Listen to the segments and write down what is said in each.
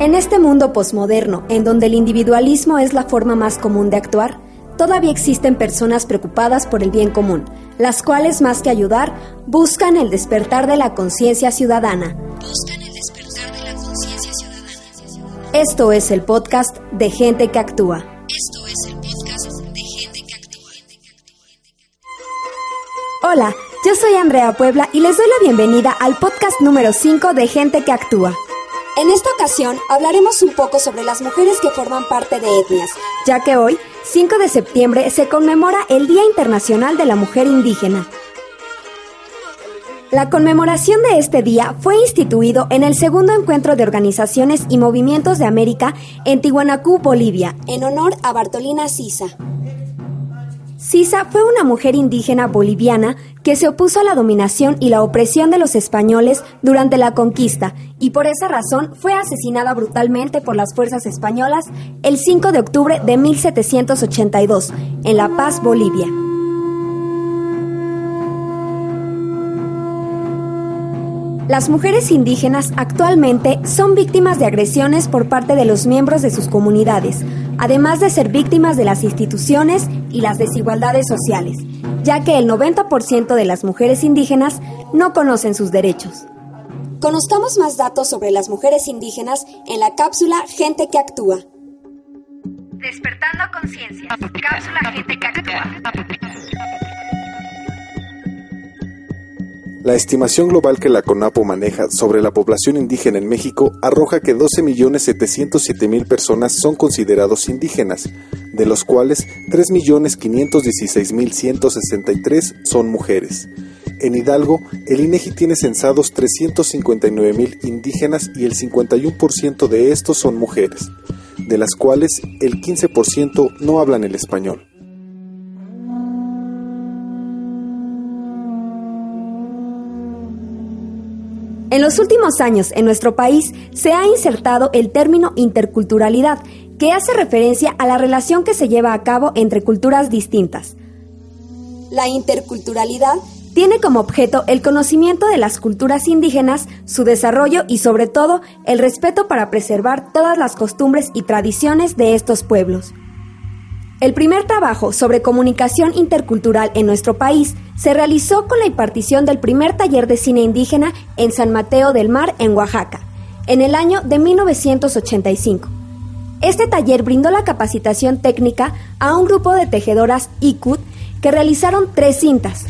En este mundo posmoderno, en donde el individualismo es la forma más común de actuar, todavía existen personas preocupadas por el bien común, las cuales más que ayudar, buscan el despertar de la conciencia ciudadana. Buscan el despertar de la conciencia ciudadana. Esto es el podcast de gente que actúa. Esto es el podcast de gente que actúa. Hola, yo soy Andrea Puebla y les doy la bienvenida al podcast número 5 de Gente que actúa. En esta ocasión hablaremos un poco sobre las mujeres que forman parte de etnias, ya que hoy, 5 de septiembre, se conmemora el Día Internacional de la Mujer Indígena. La conmemoración de este día fue instituido en el segundo encuentro de organizaciones y movimientos de América en Tihuanacú, Bolivia, en honor a Bartolina Sisa. Sisa fue una mujer indígena boliviana que se opuso a la dominación y la opresión de los españoles durante la conquista y por esa razón fue asesinada brutalmente por las fuerzas españolas el 5 de octubre de 1782 en La Paz, Bolivia. Las mujeres indígenas actualmente son víctimas de agresiones por parte de los miembros de sus comunidades, además de ser víctimas de las instituciones y las desigualdades sociales, ya que el 90% de las mujeres indígenas no conocen sus derechos. Conozcamos más datos sobre las mujeres indígenas en la cápsula Gente que Actúa. Despertando conciencia. Cápsula Gente que Actúa. La estimación global que la CONAPO maneja sobre la población indígena en México arroja que 12.707.000 personas son considerados indígenas, de los cuales 3.516.163 son mujeres. En Hidalgo, el INEGI tiene censados 359.000 indígenas y el 51% de estos son mujeres, de las cuales el 15% no hablan el español. En los últimos años, en nuestro país, se ha insertado el término interculturalidad, que hace referencia a la relación que se lleva a cabo entre culturas distintas. La interculturalidad tiene como objeto el conocimiento de las culturas indígenas, su desarrollo y sobre todo el respeto para preservar todas las costumbres y tradiciones de estos pueblos. El primer trabajo sobre comunicación intercultural en nuestro país se realizó con la impartición del primer taller de cine indígena en San Mateo del Mar, en Oaxaca, en el año de 1985. Este taller brindó la capacitación técnica a un grupo de tejedoras ICUT que realizaron tres cintas.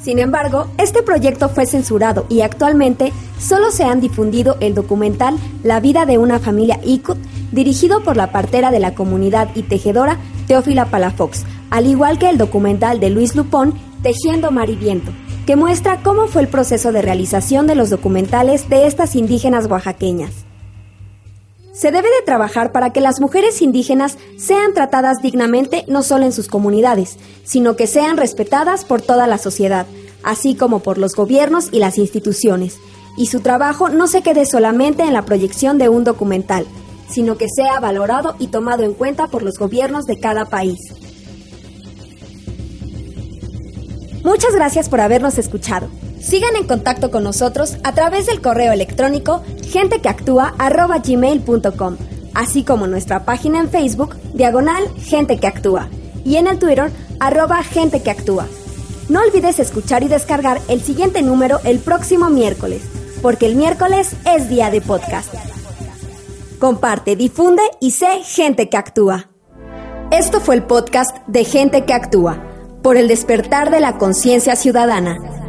Sin embargo, este proyecto fue censurado y actualmente solo se han difundido el documental La vida de una familia ICUT, dirigido por la partera de la comunidad y tejedora Teófila Palafox, al igual que el documental de Luis Lupón, Tejiendo Mar y Viento, que muestra cómo fue el proceso de realización de los documentales de estas indígenas oaxaqueñas. Se debe de trabajar para que las mujeres indígenas sean tratadas dignamente no solo en sus comunidades, sino que sean respetadas por toda la sociedad, así como por los gobiernos y las instituciones, y su trabajo no se quede solamente en la proyección de un documental, sino que sea valorado y tomado en cuenta por los gobiernos de cada país. Muchas gracias por habernos escuchado. Sigan en contacto con nosotros a través del correo electrónico gentequeactúa.gmail.com, así como nuestra página en Facebook, diagonal Gente que Actúa, y en el Twitter, arroba Gente que Actúa. No olvides escuchar y descargar el siguiente número el próximo miércoles, porque el miércoles es día de podcast. Comparte, difunde y sé gente que actúa. Esto fue el podcast de Gente que actúa, por el despertar de la conciencia ciudadana.